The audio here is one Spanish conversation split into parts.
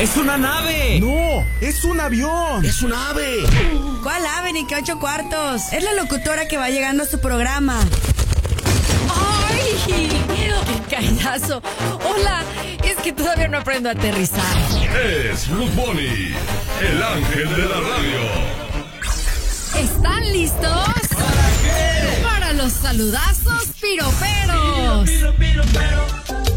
¡Es una nave! ¡No! ¡Es un avión! ¡Es un ave! ¿Cuál ave ni qué ocho cuartos? Es la locutora que va llegando a su programa. ¡Ay! ¡Qué caídazo! Hola, es que todavía no aprendo a aterrizar. Es Blue Bunny, el ángel de la radio. ¿Están listos? ¿Para qué? Para los saludazos piroperos. Piro, piro, pero. Piro,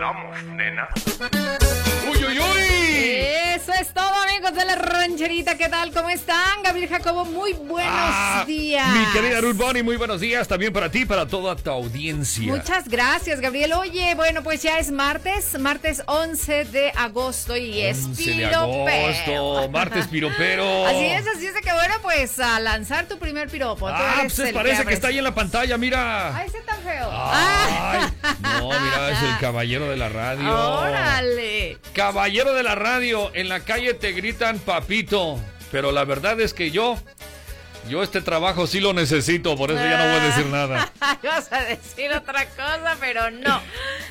i'm Lamos, nena. La rancherita. ¿Qué tal? ¿Cómo están? Gabriel Jacobo, muy buenos Ah, días. Mi querida Ruth Bonnie, muy buenos días también para ti, para toda tu audiencia. Muchas gracias, Gabriel. Oye, bueno, pues ya es martes, martes 11 de agosto y es 11 de piropero. agosto, martes piropero. Así es, así es de que bueno, pues a lanzar tu primer piropo. Ah, pues parece que está ahí en la pantalla, mira. Ay, está tan feo. Ay, no, mira, es el caballero de la radio. Órale. Caballero de la radio, en la calle te gritan papito, pero la verdad es que yo, yo este trabajo sí lo necesito, por eso ya no voy a decir nada. Vas a decir otra cosa, pero no.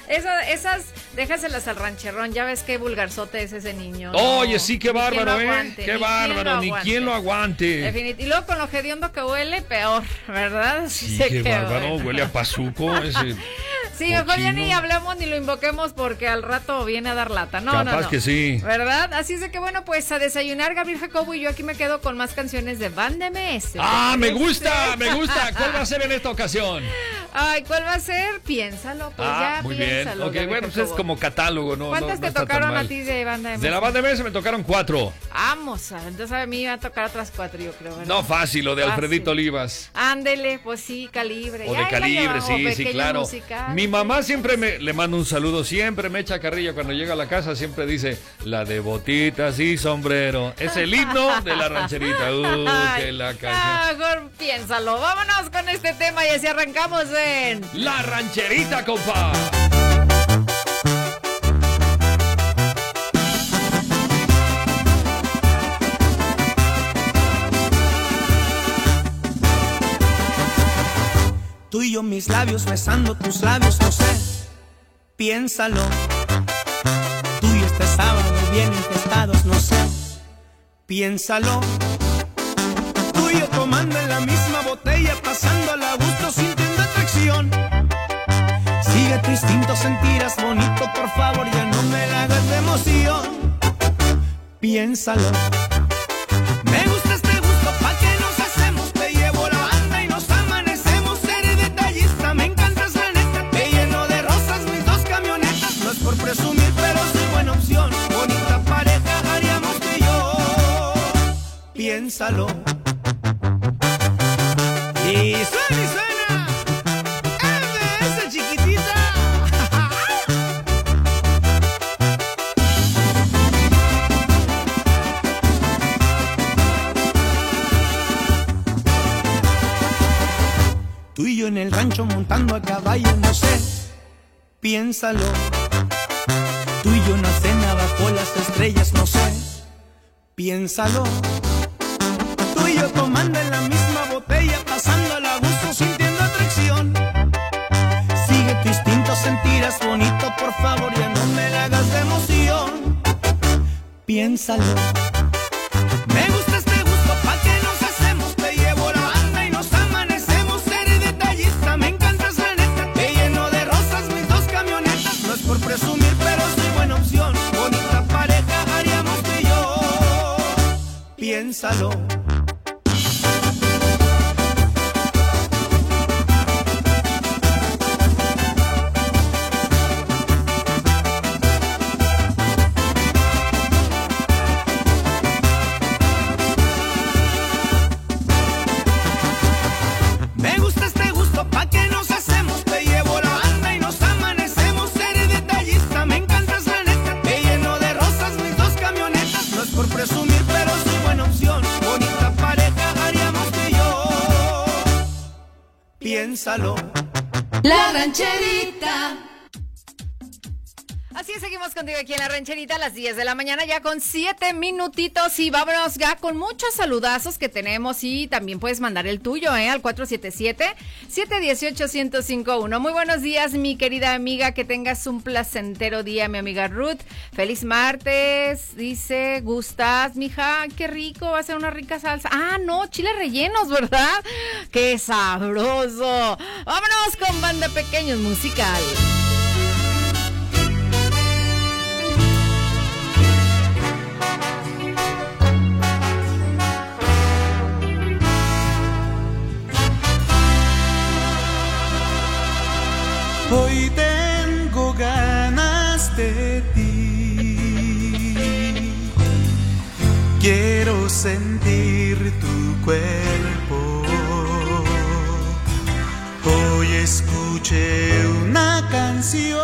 Esa- esas, déjaselas al rancherrón. Ya ves qué vulgarzote es ese niño. Oye, No, sí, qué bárbaro, ¿eh? aguante, Qué bárbaro, ni quien lo aguante. Definit- Y luego con lo hediondo que huele, peor, ¿verdad? Sí, sé qué bárbaro, huele a pazuco ese. Sí, mejor ya ni hablemos ni lo invoquemos porque al rato viene a dar lata. No, no, Capaz no. que sí. ¿Verdad? Así es de que bueno, pues a desayunar Gabriel Jacobo y yo aquí me quedo con más canciones de Van MS. Ah, me ¿Te parece? gusta, me gusta. ¿Cuál va a ser en esta ocasión? Ay, ¿cuál va a ser? Piénsalo, pues ah, ya muy bien. piénsalo. Ok, Gabriel bueno, pues es como catálogo, ¿no? ¿Cuántas no- no te tocaron a ti de banda de De la MS? banda de MS me tocaron cuatro. Vamos, entonces a mí me va a tocar otras cuatro, yo creo, ¿verdad? No fácil, lo de Fácil. Alfredito Olivas. Ándele, pues sí, calibre. O de calibre, sí, sí, claro. musical. Mi mamá siempre me le mando un saludo, siempre me echa carrilla cuando llega a la casa, siempre dice la de botitas y sombrero. Es el himno de la rancherita. Uh, que la ah, canción. mejor piénsalo. Vámonos con este tema y así arrancamos en. La rancherita, compa. Tú y yo mis labios besando tus labios, no sé, piénsalo. Tú y este sábado bien infestados, no sé, piénsalo. Tomando en la misma botella, pasándola a gusto, sintiendo atracción. Sigue tu instinto, sentirás bonito, por favor, ya no me la hagas de emoción. Piénsalo. Me gusta este gusto, pa' que nos hacemos. Te llevo la banda y nos amanecemos. Seré detallista, me encantas la neta. Te lleno de rosas mis dos camionetas. No es por presumir, pero soy buena opción. Bonita pareja haríamos y yo. Piénsalo. Y suena y suena. MS chiquitita. Tú y yo en el rancho montando a caballo, no sé, piénsalo. Tú y yo en la cena bajo las estrellas, no sé, piénsalo. Tomando en la misma botella, pasando a gusto, sintiendo atracción. Sigue tu instinto, sentirás bonito, por favor, ya no me la hagas de emoción. Piénsalo. Me gusta este gusto, pa' que nos hacemos. Te llevo la banda y nos amanecemos. Seré detallista, me encantas la neta. Te lleno de rosas mis dos camionetas. No es por presumir, pero soy buena opción. Bonita pareja haríamos tú y yo. Piénsalo. Aquí en la rancherita a las 10 de la mañana, ya con 7 minutitos. Y vámonos ya con muchos saludazos que tenemos. Y también puedes mandar el tuyo, ¿eh? Al 477-718-1051. Muy buenos días, mi querida amiga. Que tengas un placentero día, mi amiga Ruth. Feliz martes, dice Gustas. Mija, qué rico, va a ser una rica salsa. Ah, no, chiles rellenos, ¿verdad? Qué sabroso. Vámonos con Banda Pequeños Musical. Quiero sentir tu cuerpo. Hoy escuché una canción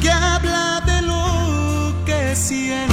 que habla de lo que siento.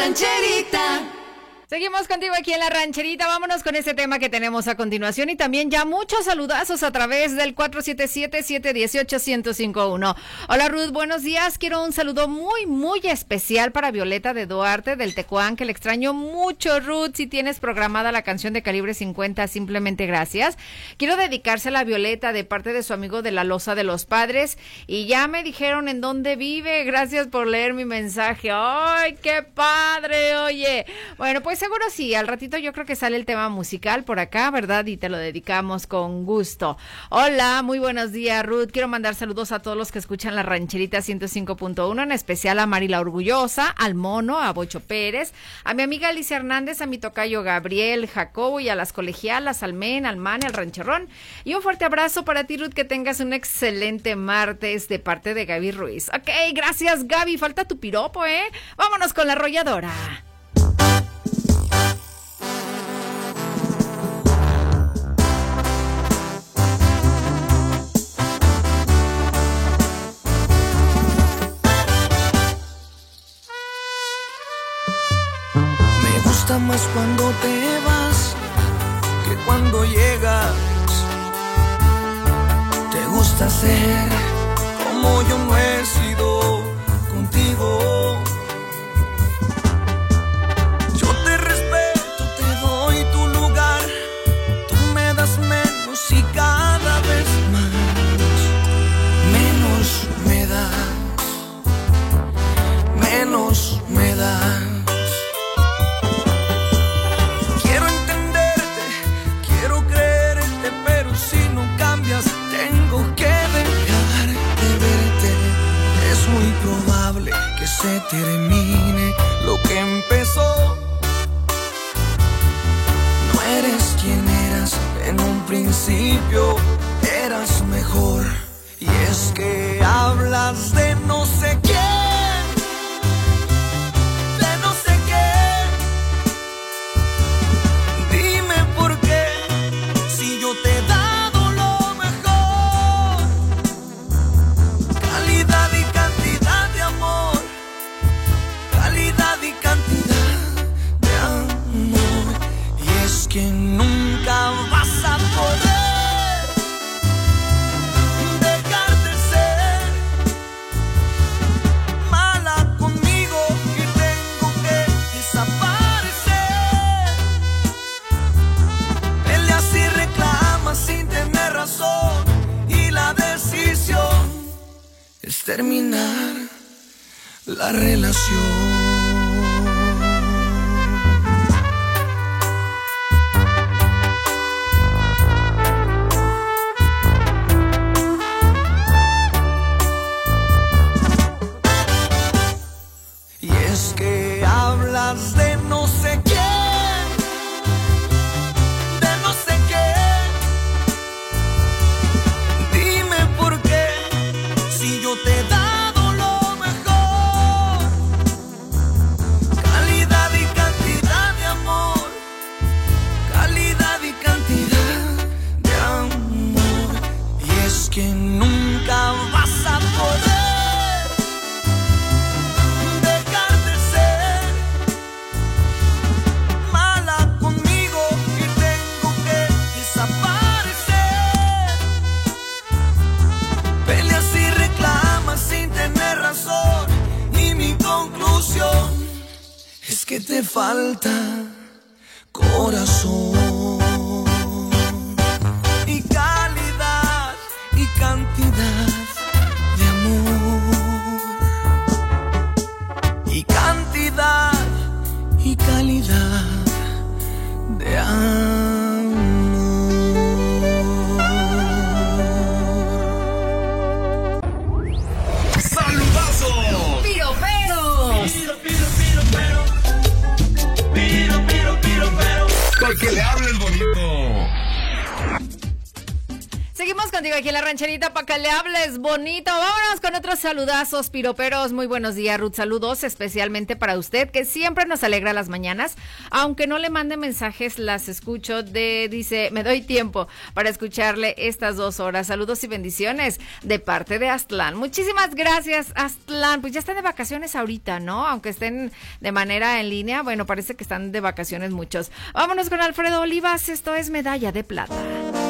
Rancherita. Seguimos contigo aquí en la rancherita. Vámonos con ese tema que tenemos a continuación y también ya muchos saludazos a través del 477-718-1051. Hola Ruth, buenos días. Quiero un saludo muy, muy especial para Violeta de Duarte del Tecuán, que le extraño mucho, Ruth. Si tienes programada la canción de calibre 50, simplemente gracias. Quiero dedicársela a Violeta de parte de su amigo de la Loza de los Padres y ya me dijeron en dónde vive. Gracias por leer mi mensaje. ¡Ay, qué padre! Oye, bueno, pues seguro sí, al ratito yo creo que sale el tema musical por acá, ¿verdad? Y te lo dedicamos con gusto. Hola, muy buenos días, Ruth. Quiero mandar saludos a todos los que escuchan la rancherita 105.1, en especial a Mari la Orgullosa, al Mono, a Bocho Pérez, a mi amiga Alicia Hernández, a mi tocayo Gabriel, Jacobo y a las colegialas, al Men, al Man, al Rancherrón. Y un fuerte abrazo para ti, Ruth, que tengas un excelente martes de parte de Gaby Ruiz. Ok, gracias, Gaby. Falta tu piropo, ¿eh? Vámonos con la arrolladora. Más cuando te vas que cuando llegas. Te gusta ser como yo no he sido se termine lo que empezó. No eres quien eras en un principio, eras mejor. Y es que hablas de no y calidad de amor. Contigo aquí en la rancherita para que le hables bonito. Vámonos con otros saludazos, piroperos. Muy buenos días, Ruth. Saludos especialmente para usted, que siempre nos alegra las mañanas. Aunque no le mande mensajes, las escucho de, dice, me doy tiempo para escucharle estas dos horas. Saludos y bendiciones de parte de Aztlán. Muchísimas gracias, Aztlán. Pues ya están de vacaciones ahorita, ¿no? Aunque estén de manera en línea, bueno, parece que están de vacaciones muchos. Vámonos con Alfredo Olivas. Esto es Medalla de Plata.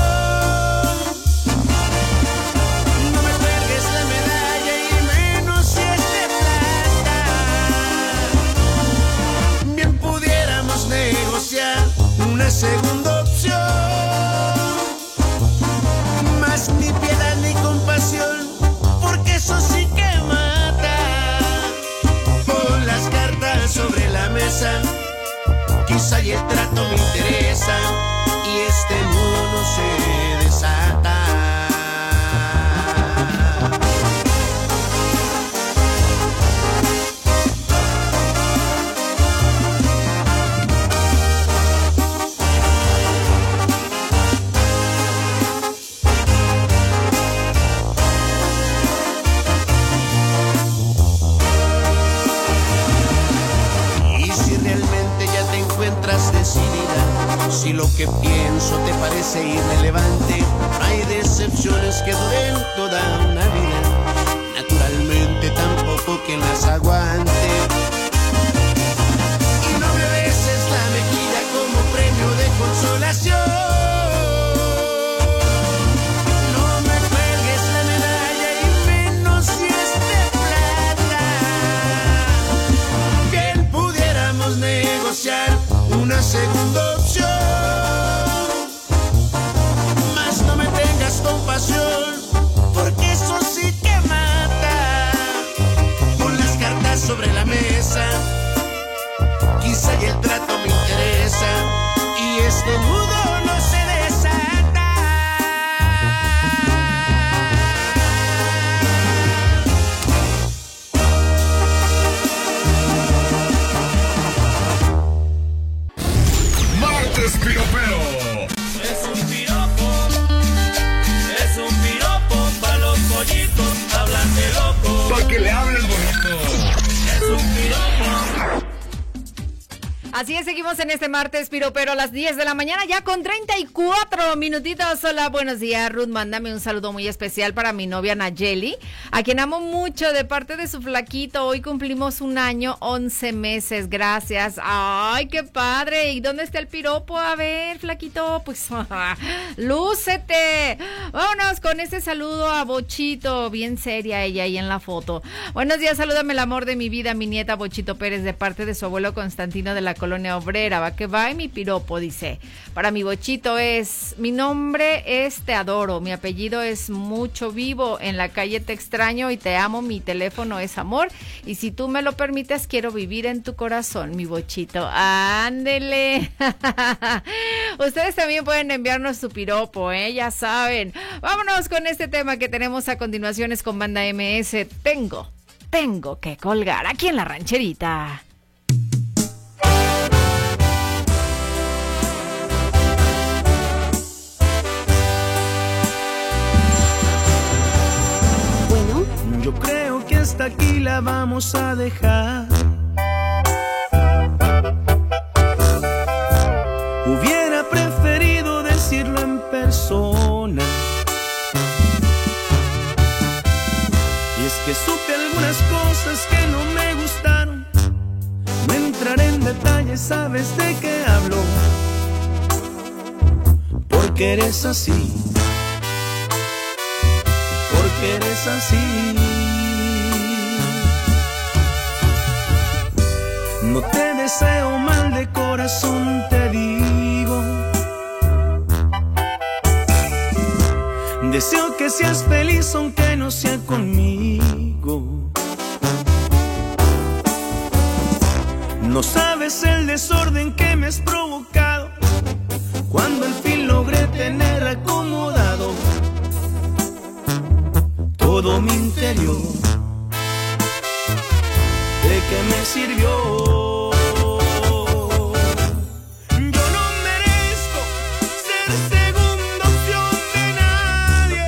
segundo martes, Piropero, a las 10 de la mañana, ya con 34 minutitos. Hola, buenos días, Ruth. Mándame un saludo muy especial para mi novia Nayeli, a quien amo mucho de parte de su flaquito. Hoy cumplimos un año, 11 meses. Gracias. Ay, qué padre. ¿Y dónde está el piropo? A ver, flaquito, pues, lúcete. Vámonos con este saludo a Bochito, bien seria ella ahí en la foto. Buenos días, salúdame el amor de mi vida, mi nieta Bochito Pérez, de parte de su abuelo Constantino de la colonia obrera. Va que va y mi piropo, dice. Para mi Bochito es, mi nombre es Te Adoro, mi apellido es Mucho Vivo, en la calle Te Y Te Amo, mi teléfono es Amor. Y si tú me lo permites, quiero vivir en tu corazón, mi Bochito. Ándele. Ustedes también pueden enviarnos su piropo, ¿eh? Ya saben. Vámonos con este tema que tenemos a continuación es con Banda MS. Tengo, tengo que colgar aquí en la rancherita. Yo creo que hasta aquí la vamos a dejar. Hubiera preferido decirlo en persona. Y es que supe algunas cosas que no me gustaron. No entraré en detalles, sabes de qué hablo. Porque eres así porque eres así. No te deseo mal de corazón, te digo. Deseo que seas feliz aunque no sea conmigo. No sabes el desorden que me has provocado cuando al fin logré tener acomodado todo mi interior. ¿De qué me sirvió? Yo no merezco ser segunda opción de nadie.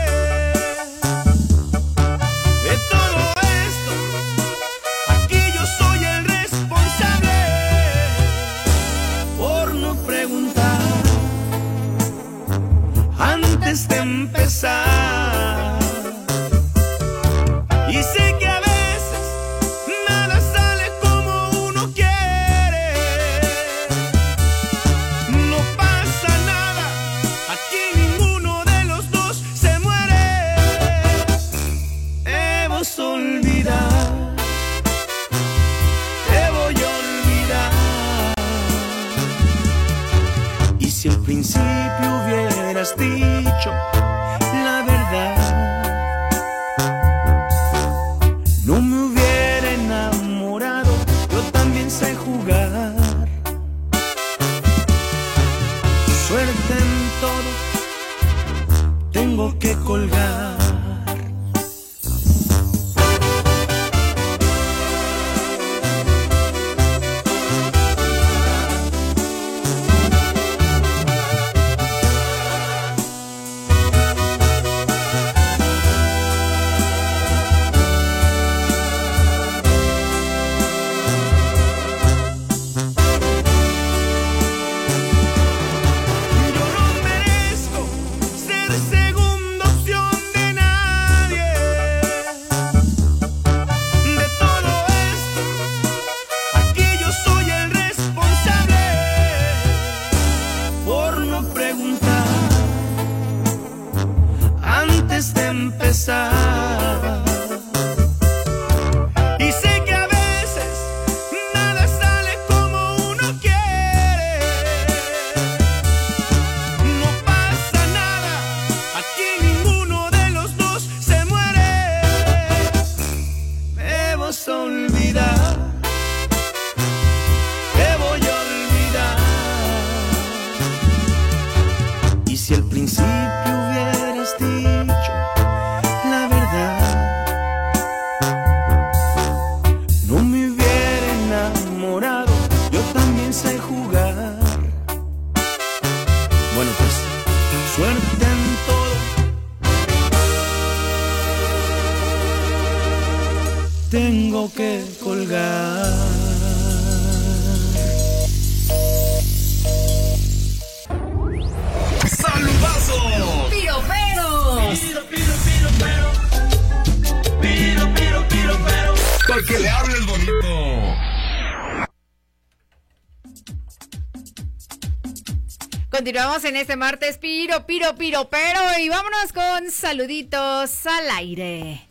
En este martes piro, piro, piro, pero y vámonos con saluditos al aire.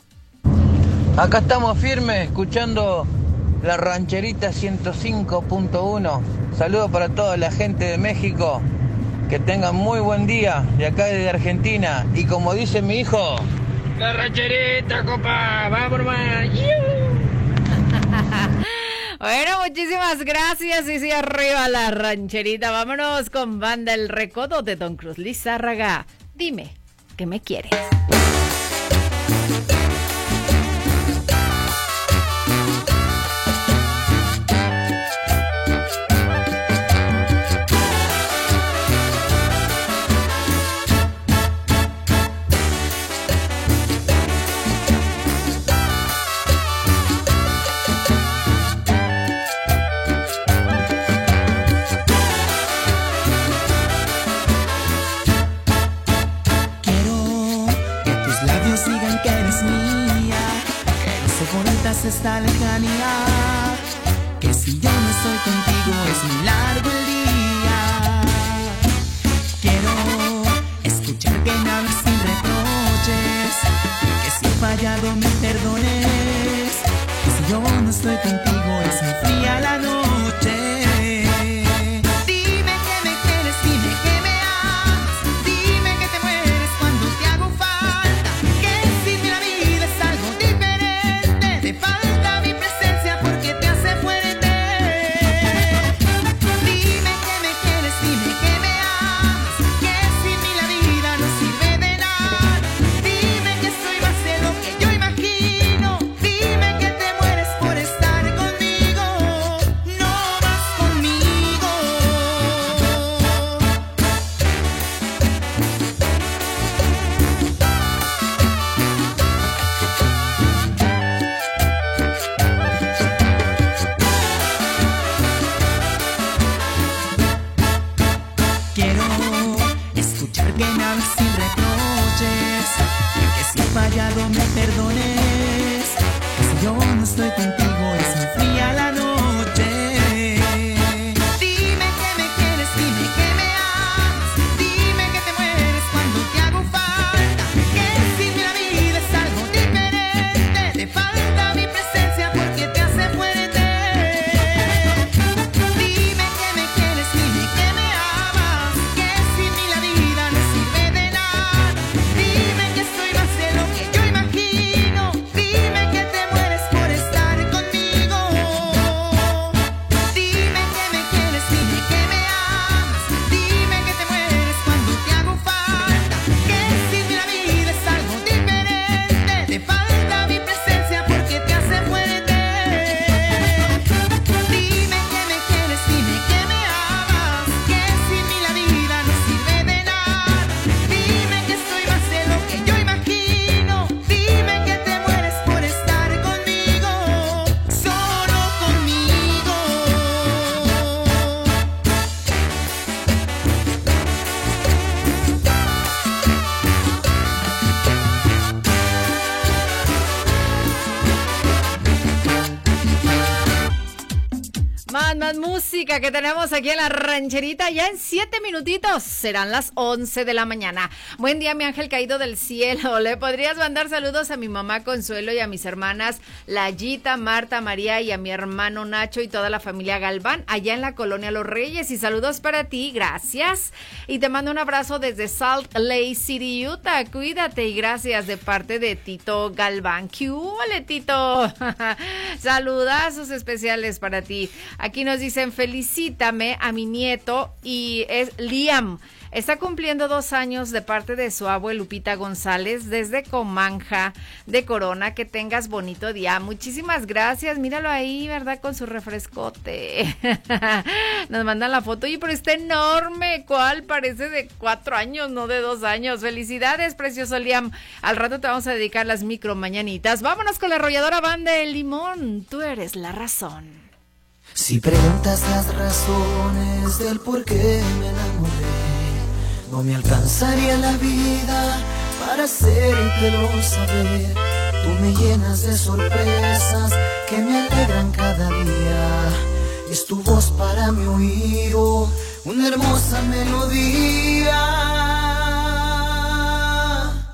Acá estamos firmes, escuchando la rancherita 105.1. Saludos para toda la gente de México. Que tengan muy buen día de acá desde Argentina. Y como dice mi hijo, la rancherita, copa, vamos, man. Bueno, muchísimas gracias. Y si sí, arriba la rancherita, vámonos con Banda El Recodo de Don Cruz Lizárraga. Dime, ¿qué me quieres? Está lejanía más, más música que tenemos aquí en la rancherita. Ya en siete minutitos serán las 11 de la mañana. Buen día, mi ángel caído del cielo. ¿Le podrías mandar saludos a mi mamá Consuelo y a mis hermanas Layita, Marta, María y a mi hermano Nacho y toda la familia Galván allá en la colonia Los Reyes? Y saludos para ti, gracias. Y te mando un abrazo desde Salt Lake City, Utah. Cuídate y gracias de parte de Tito Galván. ¿Qué Tito? Saludazos especiales para ti. Aquí nos dicen, felicítame a mi nieto y es Liam. Está cumpliendo dos años de parte de su abuelo Lupita González desde Comanja de Corona. Que tengas bonito día. Muchísimas gracias. Míralo ahí, ¿verdad? Con su refrescote. Nos mandan la foto. Y pero está enorme. ¿Cuál? Parece de cuatro años, no de dos años. Felicidades, precioso Liam. Al rato te vamos a dedicar las micro mañanitas. Vámonos con la arrolladora banda de limón. Tú eres la razón. Si preguntas las razones del por qué me enamoré, no me alcanzaría la vida para hacértelo saber. Tú me llenas de sorpresas que me alegran cada día. Es tu voz para mi oído, una hermosa melodía.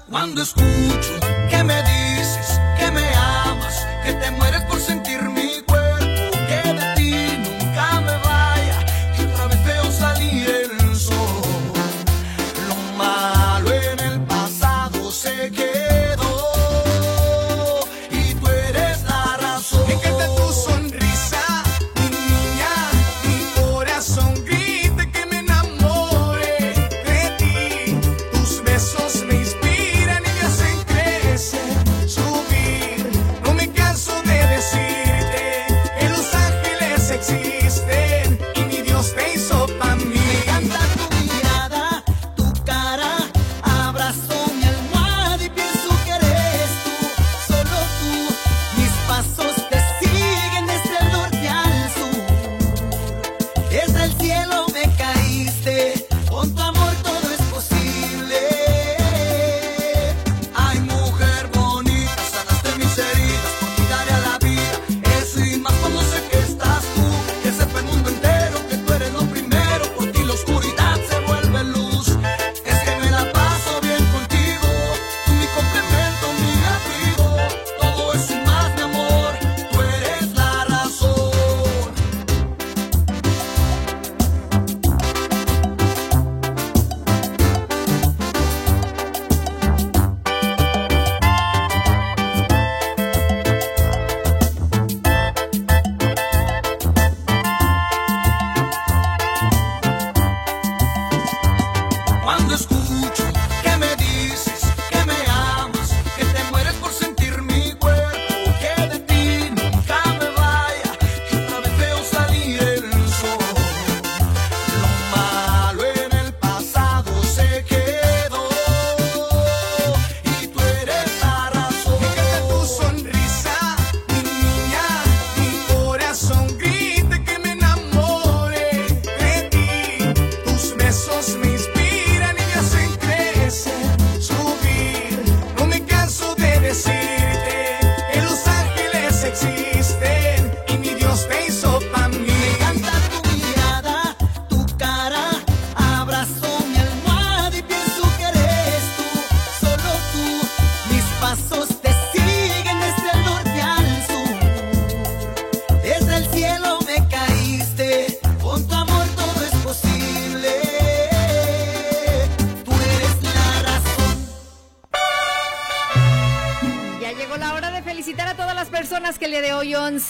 Cuando escucho que me dices que me amas, que te mueres por sentir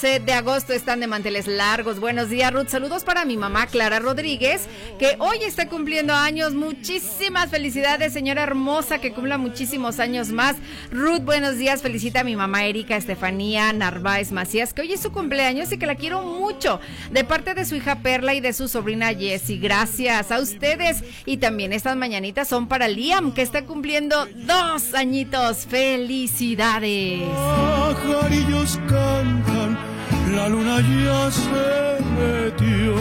11 de agosto, están de manteles largos. Buenos días, Ruth. Saludos para mi mamá, Clara Rodríguez, que hoy está cumpliendo años. Muchísimas felicidades, señora hermosa, que cumpla muchísimos años más. Ruth, buenos días. Felicita a mi mamá Erika Estefanía Narváez Macías, que hoy es su cumpleaños y que la quiero mucho. De parte de su hija Perla y de su sobrina Jessie. Gracias a ustedes. Y también estas mañanitas son para Liam, que está cumpliendo dos añitos. Felicidades. pajarillos cantan, la luna ya se metió.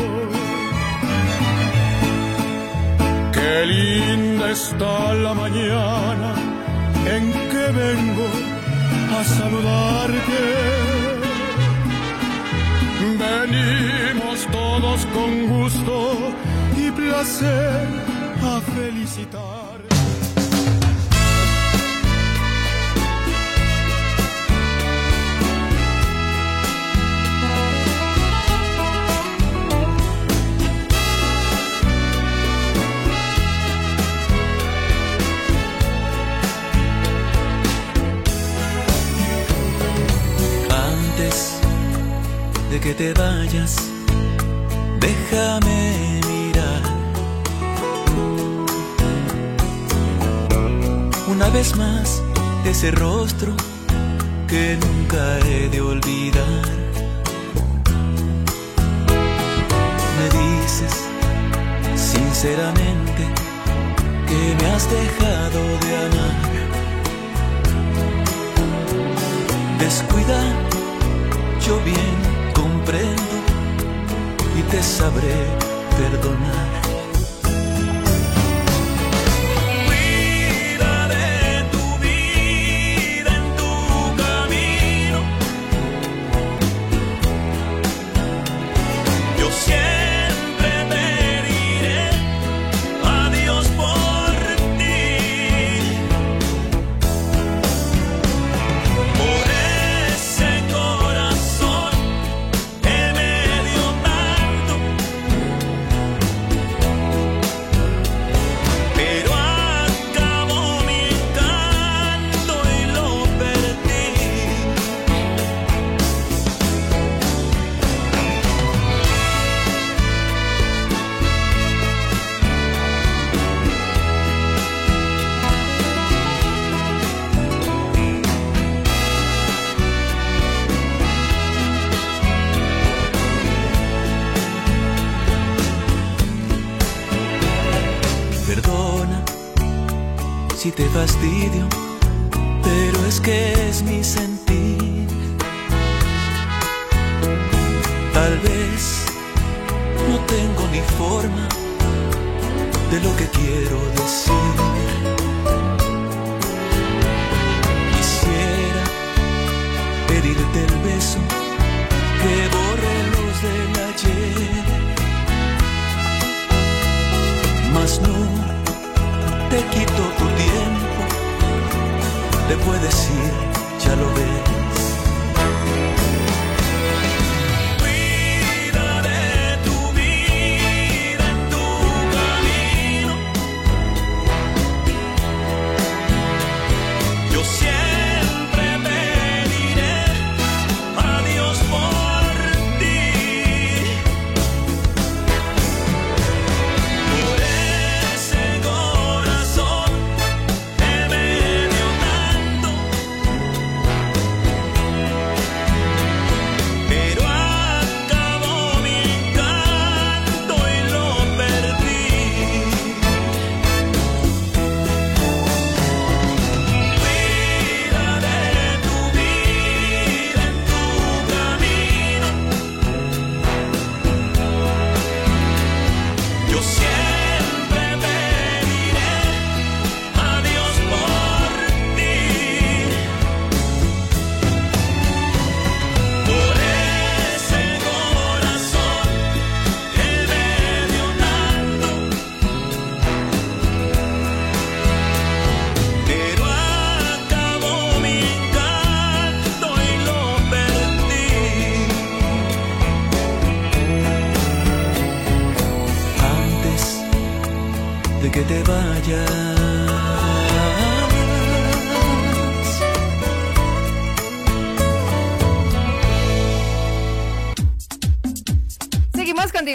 Qué linda está la mañana en que vengo a saludarte. Venimos todos con gusto y placer a felicitar. De que te vayas, déjame mirar una vez más ese rostro que nunca he de olvidar. Me dices sinceramente que me has dejado de amar. Descuida, yo bien y te sabré perdonar.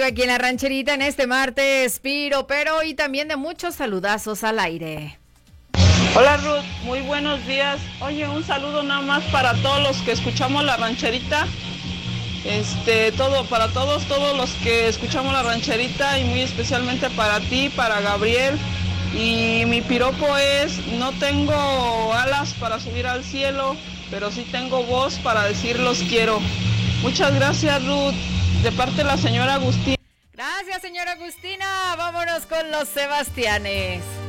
Aquí en la rancherita en este martes, Piro, pero y también de muchos saludazos al aire. Hola Ruth, muy buenos días. Oye, un saludo nada más para todos los que escuchamos la rancherita. Este, todo, para todos, todos los que escuchamos la rancherita y muy especialmente para ti, para Gabriel. Y mi piropo es, no tengo alas para subir al cielo, pero sí tengo voz para decir los quiero. Muchas gracias Ruth, de parte de la señora Agustín. Gracias, señora Agustina. Vámonos con los Sebastianes.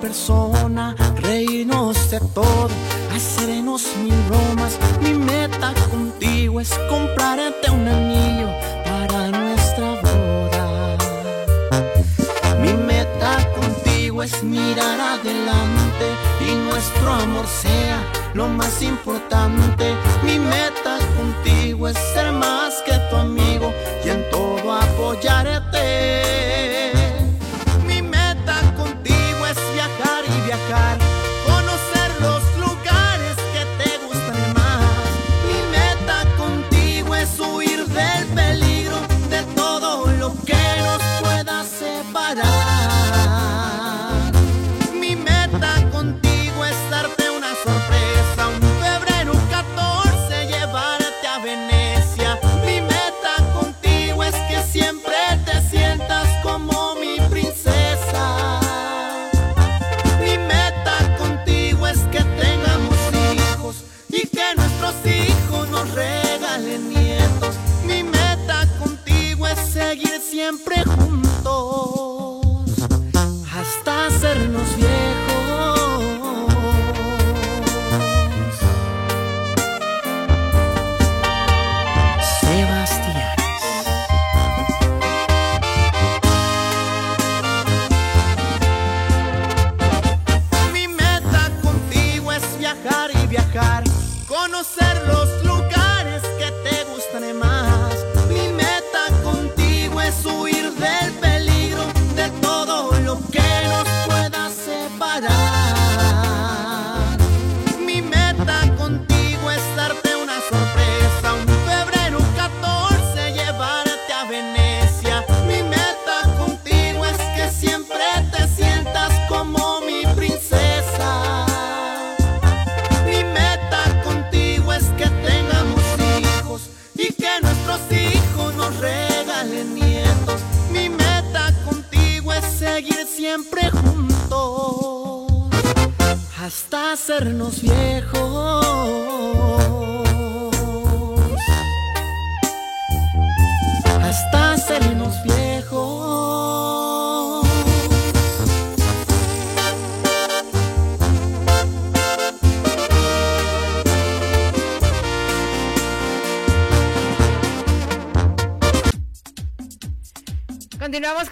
Persona, reírnos de todo, hacernos mil bromas. Mi meta contigo es comprarte un anillo para nuestra boda. Mi meta contigo es mirar adelante y nuestro amor sea lo más importante. Mi meta contigo es ser más que tu amigo y en todo apoyarte.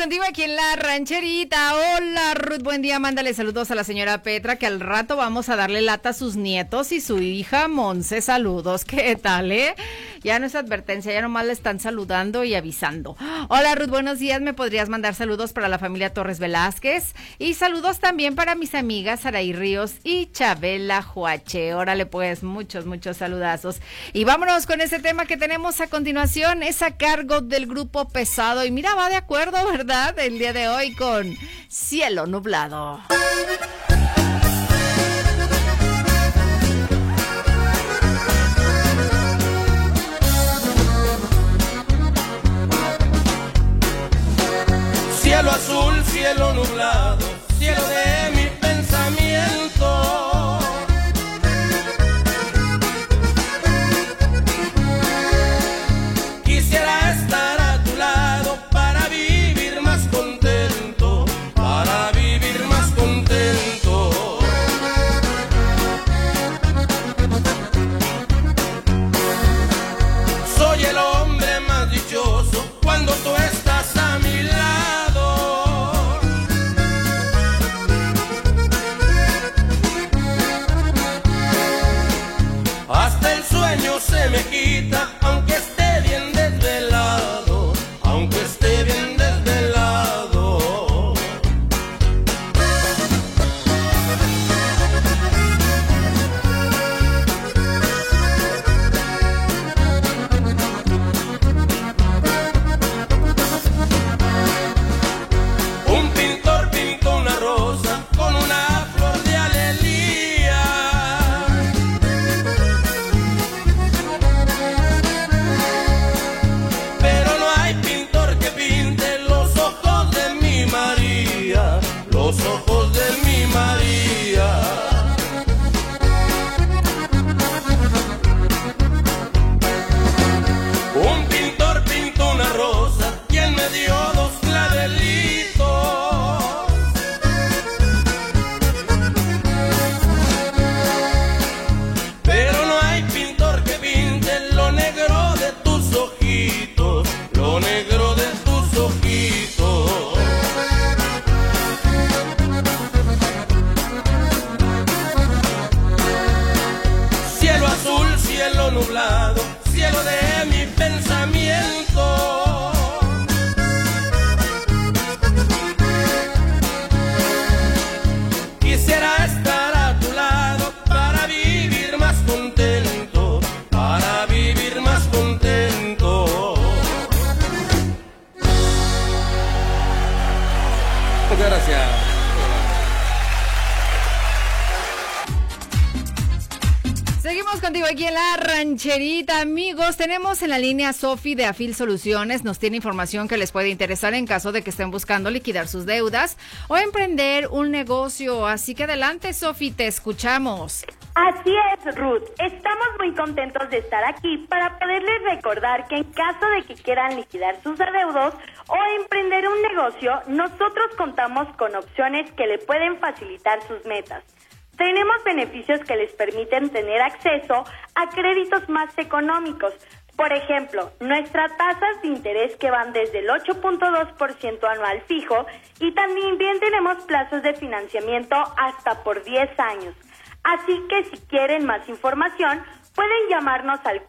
Contigo aquí en la rancherita. Hola Ruth, buen día. Mándale saludos a la señora Petra, que al rato vamos a darle lata a sus nietos y su hija Monse. Saludos, ¿qué tal, eh? Ya no es advertencia, ya nomás le están saludando y avisando. Hola Ruth, buenos días. ¿Me podrías mandar saludos para la familia Torres Velázquez? Y saludos también para mis amigas Saraí Ríos y Chabela Juache. Órale, pues, muchos, muchos saludazos. Y vámonos con ese tema que tenemos a continuación. Es a cargo del grupo pesado. Y mira, va de acuerdo, ¿verdad? El día de hoy con Cielo Cielo azul, cielo nublado, cielo de la rancherita, amigos. Tenemos en la línea Sofi de Afil Soluciones. Nos tiene información que les puede interesar en caso de que estén buscando liquidar sus deudas o emprender un negocio. Así que adelante, Sofi, te escuchamos. Así es, Ruth. Estamos muy contentos de estar aquí para poderles recordar que en caso de que quieran liquidar sus adeudos o emprender un negocio, nosotros contamos con opciones que le pueden facilitar sus metas. Tenemos beneficios que les permiten tener acceso a créditos más económicos. Por ejemplo, nuestras tasas de interés que van desde el 8.2% anual fijo y también bien tenemos plazos de financiamiento hasta por 10 años. Así que si quieren más información, pueden llamarnos al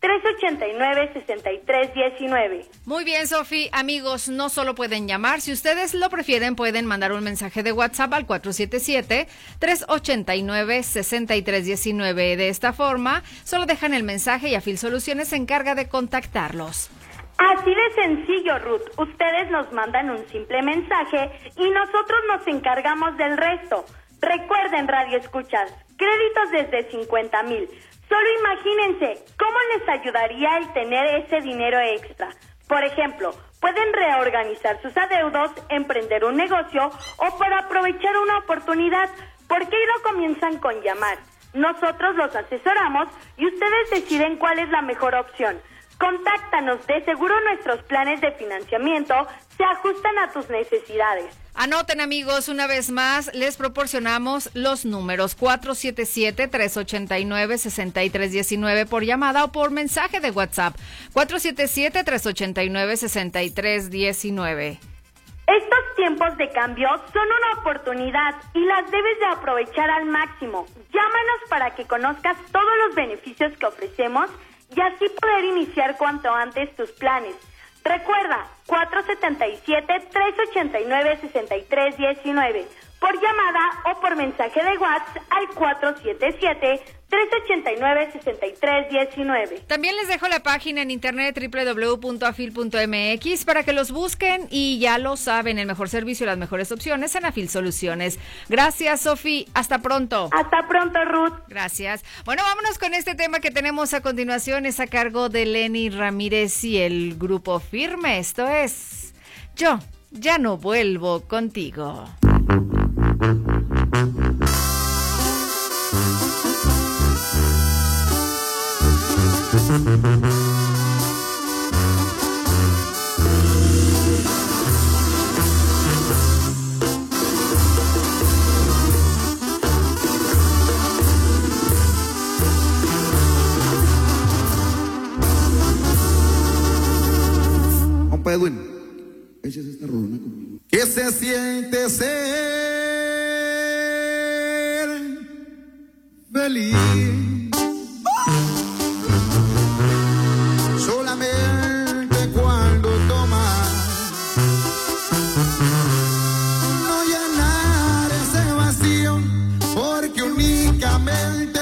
477-389-6319. Muy bien, Sofi. Amigos, no solo pueden llamar, si ustedes lo prefieren, pueden mandar un mensaje de WhatsApp al 477-389-6319. De esta forma, solo dejan el mensaje y Afil Soluciones se encarga de contactarlos. Así de sencillo, Ruth. Ustedes nos mandan un simple mensaje y nosotros nos encargamos del resto. Recuerden, Radio Escuchas, créditos desde 50 mil. Solo imagínense cómo les ayudaría el tener ese dinero extra. Por ejemplo, pueden reorganizar sus adeudos, emprender un negocio o para aprovechar una oportunidad. ¿Por qué no comienzan con llamar? Nosotros los asesoramos y ustedes deciden cuál es la mejor opción. Contáctanos, de seguro nuestros planes de financiamiento se ajustan a tus necesidades. Anoten amigos, una vez más les proporcionamos los números 477-389-6319 por llamada o por mensaje de WhatsApp 477-389-6319. Estos tiempos de cambio son una oportunidad y las debes de aprovechar al máximo. Llámanos para que conozcas todos los beneficios que ofrecemos y así poder iniciar cuanto antes tus planes. Recuerda, 477-389-6319. Por llamada o por mensaje de WhatsApp al 477-389-6319. También les dejo la página en internet www.afil.mx para que los busquen y ya lo saben, el mejor servicio y las mejores opciones en Afil Soluciones. Gracias, Sofi. Hasta pronto. Hasta pronto, Ruth. Gracias. Bueno, vámonos con este tema que tenemos a continuación. Es a cargo de Lenny Ramírez y el grupo Firme. Esto es Yo ya no vuelvo contigo. Compa Edwin, échese esta rolona conmigo. ¿Qué se siente ser feliz? Solamente cuando tomas no llenar ese vacío porque únicamente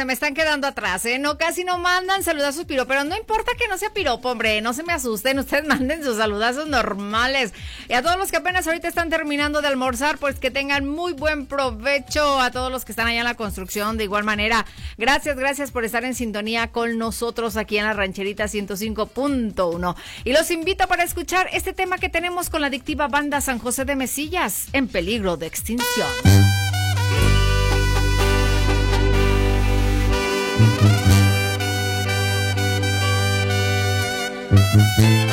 se me están quedando atrás, ¿eh? No, casi no mandan saludazos piroperos. No importa que no sea piropo, hombre, no se me asusten. Ustedes manden sus saludazos normales. Y a todos los que apenas ahorita están terminando de almorzar, pues que tengan muy buen provecho. A todos los que están allá en la construcción, de igual manera. Gracias, gracias por estar en sintonía con nosotros aquí en la rancherita 105.1. Y los invito para escuchar este tema que tenemos con la adictiva banda San José de Mesillas, en peligro de extinción. Me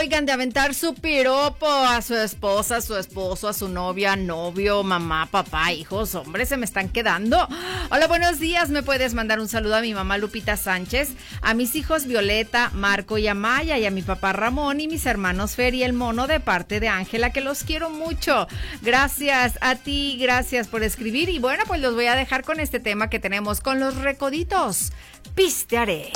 oigan, de aventar su piropo a su esposa, a su esposo, a su novia, novio, mamá, papá, hijos. Hombre, se me están quedando. Hola, buenos días. Me puedes mandar un saludo a mi mamá Lupita Sánchez, a mis hijos Violeta, Marco y Amaya, y a mi papá Ramón y mis hermanos Fer y el mono de parte de Ángela, que los quiero mucho. Gracias a ti, gracias por escribir. Y bueno, pues los voy a dejar con este tema que tenemos con los recoditos. Pistearé.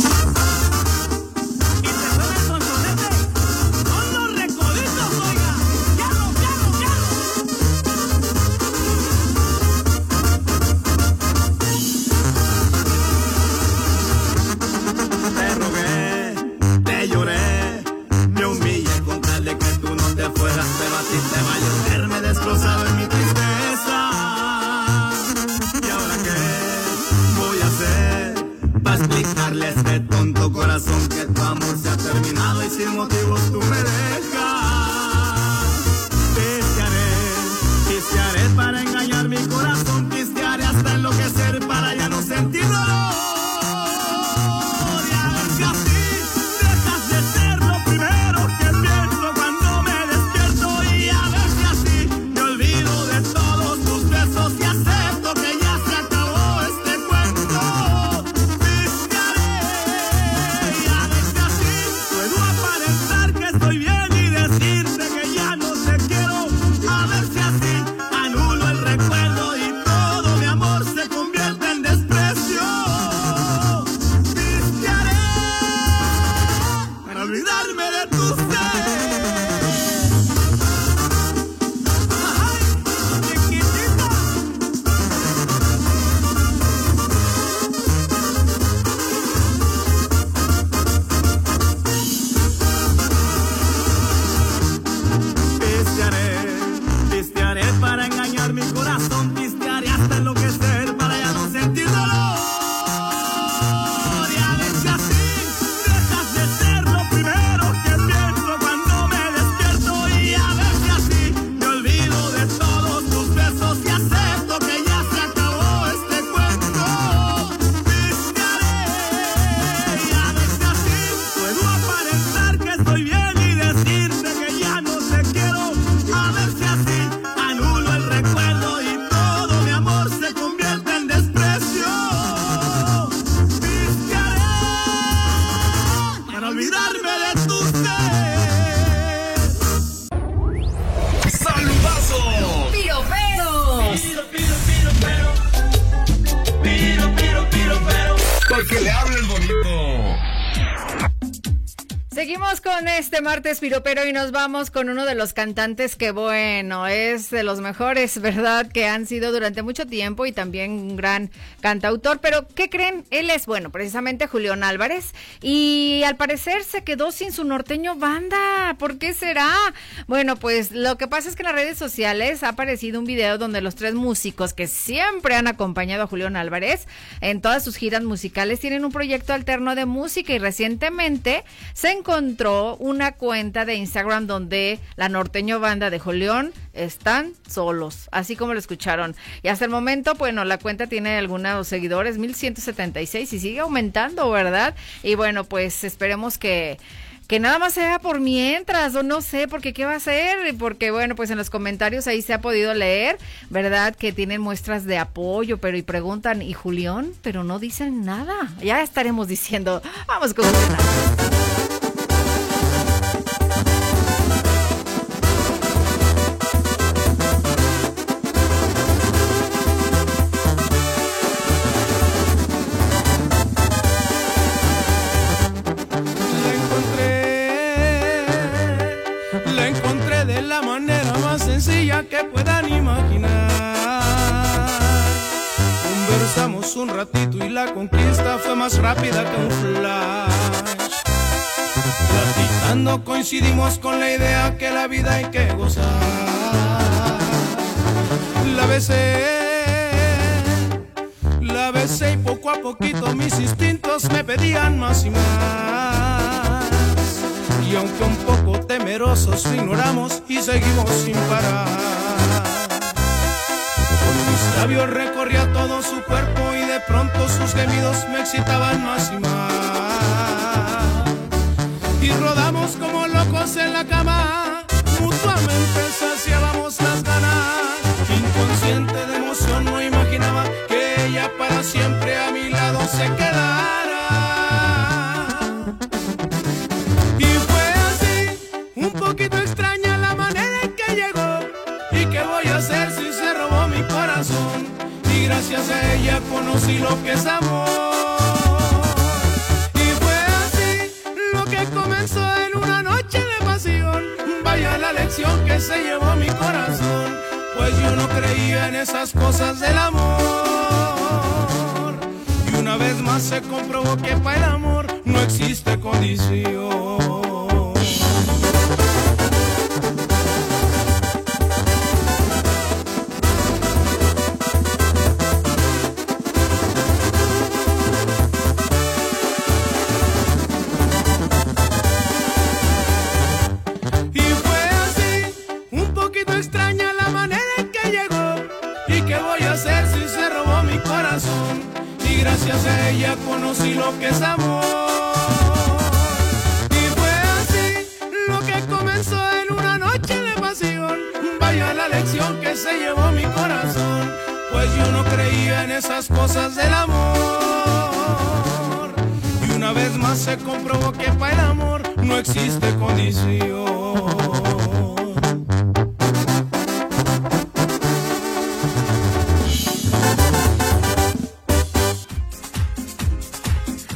Explicarle a este tonto corazón que tu amor se ha terminado y sin motivos tú me dejas? Este martes piropero y nos vamos con uno de los cantantes que bueno, es de los mejores, ¿verdad? Que han sido durante mucho tiempo y también un gran cantautor, pero ¿qué creen? Él es, bueno, precisamente Julián Álvarez y al parecer se quedó sin su norteño banda. ¿Por qué será? Bueno, pues lo que pasa es que en las redes sociales ha aparecido un video donde los tres músicos que siempre han acompañado a Julián Álvarez en todas sus giras musicales tienen un proyecto alterno de música y recientemente se encontró una cuenta de Instagram donde la norteño banda de Julián están solos, así como lo escucharon. Y hasta el momento, bueno, la cuenta tiene algunos seguidores, 1176 y sigue aumentando, ¿verdad? Y bueno, pues esperemos que que nada más sea por mientras, o no sé, porque qué va a ser, porque bueno, pues en los comentarios ahí se ha podido leer, ¿verdad? Que tienen muestras de apoyo, pero y preguntan, ¿y Julián? Pero no dicen nada. Ya estaremos diciendo, vamos con Julián Conversamos un ratito y la conquista fue más rápida que un flash. Platicando coincidimos con la idea que la vida hay que gozar. La besé, la besé y poco a poquito mis instintos me pedían más y más. Y aunque un poco temerosos ignoramos y seguimos sin parar. Con mis labios recorría todo su cuerpo de pronto sus gemidos me excitaban más y más. Y rodamos como locos en la cama, mutuamente saciábamos las ganas. Inconsciente de emoción no imaginaba que ella para siempre a mi lado se quedaba. Gracias ella conocí lo que es amor. Y fue así lo que comenzó en una noche de pasión. Vaya la lección que se llevó mi corazón. Pues yo no creía en esas cosas del amor. Y una vez más se comprobó que para el amor no existe condición. Cosas del amor. Y una vez más se comprobó que para el amor no existe condición.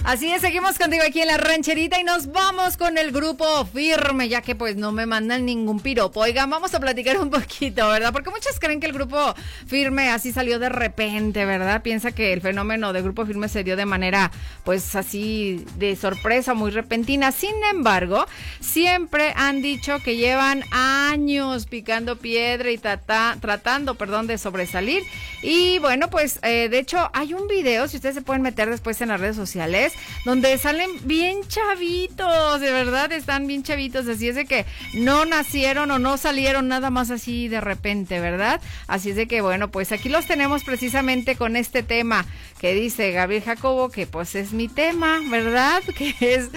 Así es, seguimos contigo aquí en la rancherita y nos vamos con el grupo firme, ya que pues no me mandan ningún piropo. Oigan, vamos a platicar un poquito, ¿verdad? Porque muchos creen que el grupo firme así salió de repente, ¿verdad? Piensa que el fenómeno de grupo firme se dio de manera pues así de sorpresa, muy repentina. Sin embargo, siempre han dicho que llevan años picando piedra y trata- tratando, perdón, de sobresalir. Y bueno, pues eh, de hecho hay un video, si ustedes se pueden meter después en las redes sociales, donde salen bien chavitos, de verdad están bien chavitos, así es de que no nacieron o no salieron nada más así de repente, ¿verdad? Así es de que bueno, pues aquí los tenemos precisamente con este tema que dice Gabriel Jacobo, que pues es mi tema, ¿verdad? Que es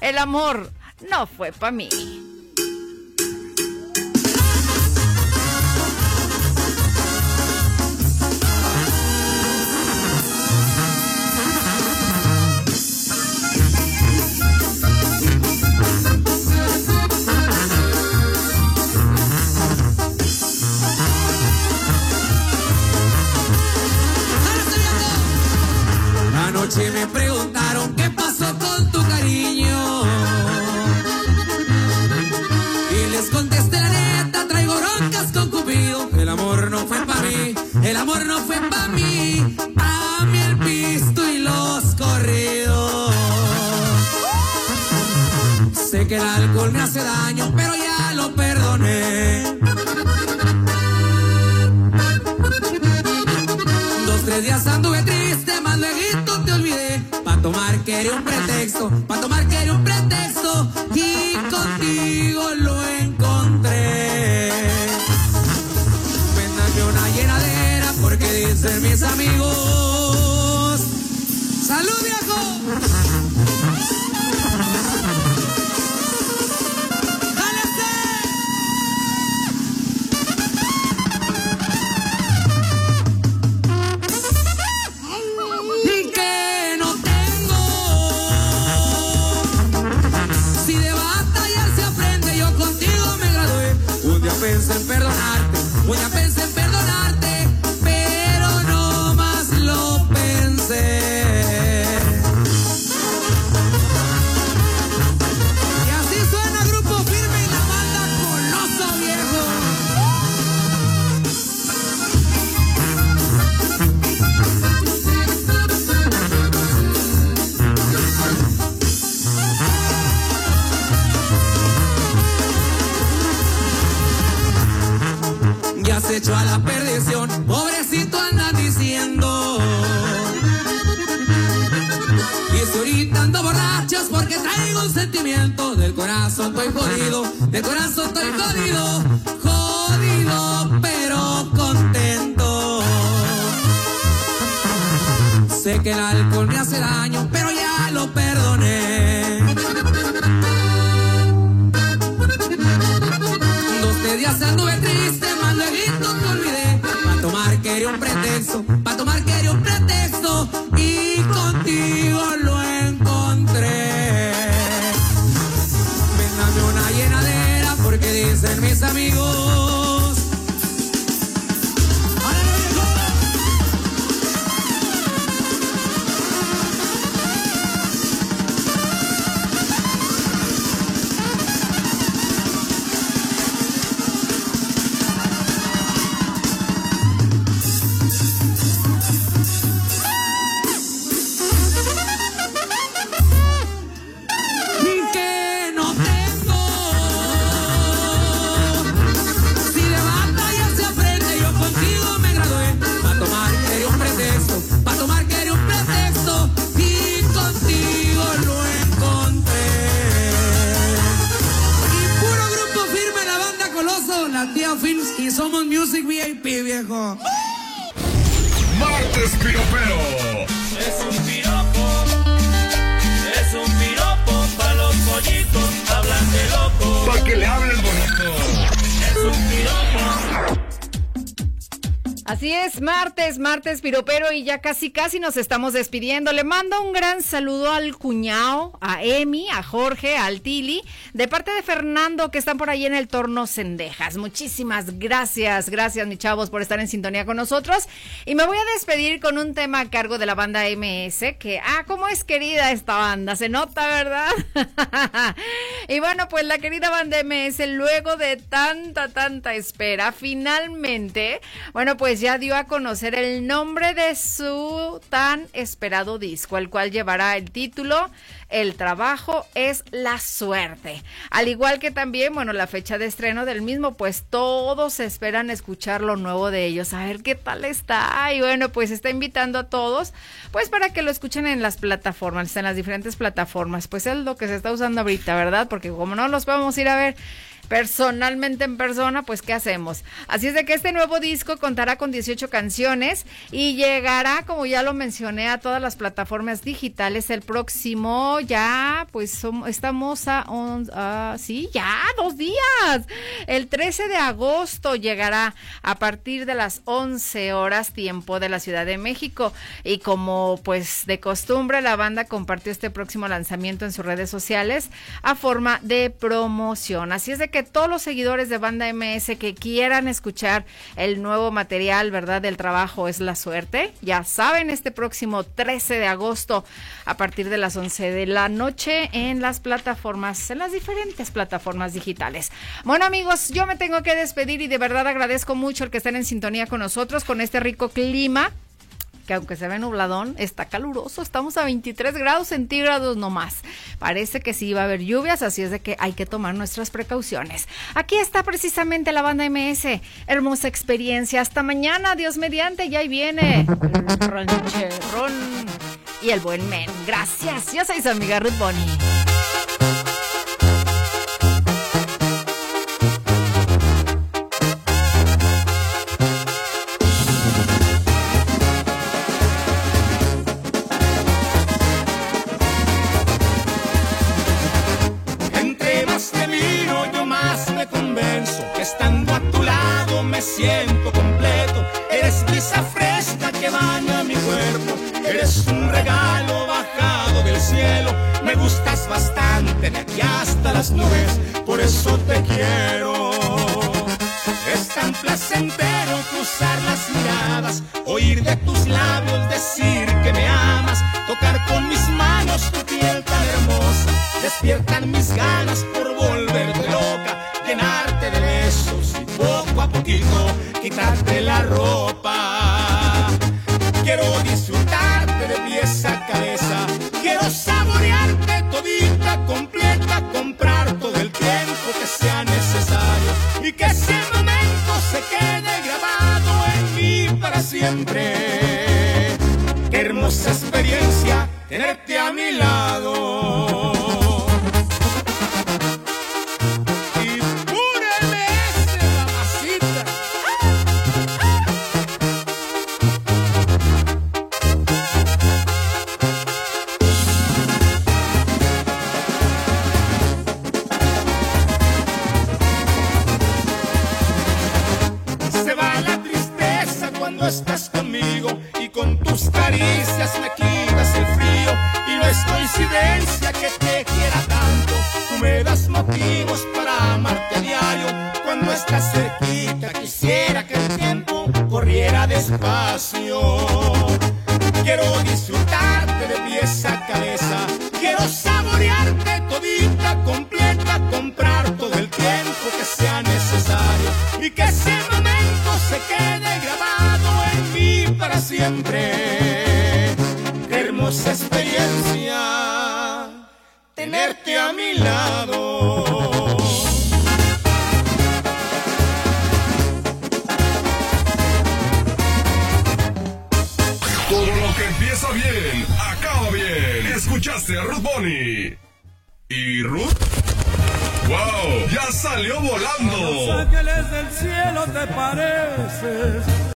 el amor no fue para mí. corazón estoy jodido, de corazón estoy jodido, jodido pero contento. Sé que el alcohol me hace daño, pero ya lo perdoné. Dos días anduve triste, más luego te olvidé, a tomar quería un pretexto viejo. Martes Piropero. Es un piropo, es un piropo para los pollitos, hablan de loco. Pa' que le hablen bonito. Es un piropo. Así es, martes, martes piropero y ya casi casi nos estamos despidiendo. Le mando un gran saludo al cuñado, a Emi, a Jorge, al Tili, de parte de Fernando que están por ahí en el torno Cendejas. Muchísimas gracias, gracias mis chavos por estar en sintonía con nosotros. Y me voy a despedir con un tema a cargo de la banda MS, que, ah, cómo es querida esta banda, se nota, ¿verdad? y bueno, pues la querida banda MS, luego de tanta, tanta espera, finalmente, bueno, pues ya dio a conocer el nombre de su tan esperado disco, el cual llevará el título El trabajo es la suerte. Al igual que también, bueno, la fecha de estreno del mismo, pues todos esperan escuchar lo nuevo de ellos, a ver qué tal está. Y bueno, pues está invitando a todos, pues para que lo escuchen en las plataformas, en las diferentes plataformas. Pues es lo que se está usando ahorita, ¿verdad? Porque como no los podemos ir a ver personalmente en persona, pues ¿qué hacemos? Así es de que este nuevo disco contará con 18 canciones y llegará, como ya lo mencioné, a todas las plataformas digitales el próximo, ya, pues som- estamos a- sí, ya, dos días. El 13 de agosto llegará a partir de las 11 horas tiempo de la Ciudad de México y como pues de costumbre la banda compartió este próximo lanzamiento en sus redes sociales a forma de promoción. Así es de que todos los seguidores de Banda MS que quieran escuchar el nuevo material, ¿verdad? Del trabajo es la suerte. Ya saben, este próximo 13 de agosto a partir de las 11 de la noche en las plataformas, en las diferentes plataformas digitales. Bueno amigos, yo me tengo que despedir y de verdad agradezco mucho el que estén en sintonía con nosotros con este rico clima que aunque se ve nubladón, está caluroso. Estamos a 23 grados centígrados nomás. Parece que sí va a haber lluvias, así es de que hay que tomar nuestras precauciones. Aquí está precisamente la banda MS. Hermosa experiencia. Hasta mañana, Dios mediante, ya ahí viene y el buen men. Gracias. Yo soy su amiga Ruth Bonnie. Siento completo. Eres brisa fresca que baña mi cuerpo. Eres un regalo bajado del cielo. Me gustas bastante de aquí hasta las nubes. Por eso te quiero. Es tan placentero cruzar las miradas, oír de tus labios decir que me amas, tocar con mis manos tu piel tan hermosa, despiertan mis ganas por volverte loca, llenarte a poquito quitarte la ropa. Quiero disfrutarte de pies a cabeza, quiero saborearte todita, completa, comprar todo el tiempo que sea necesario y que ese momento se quede grabado en mí para siempre. Qué hermosa experiencia tenerte a mi lado.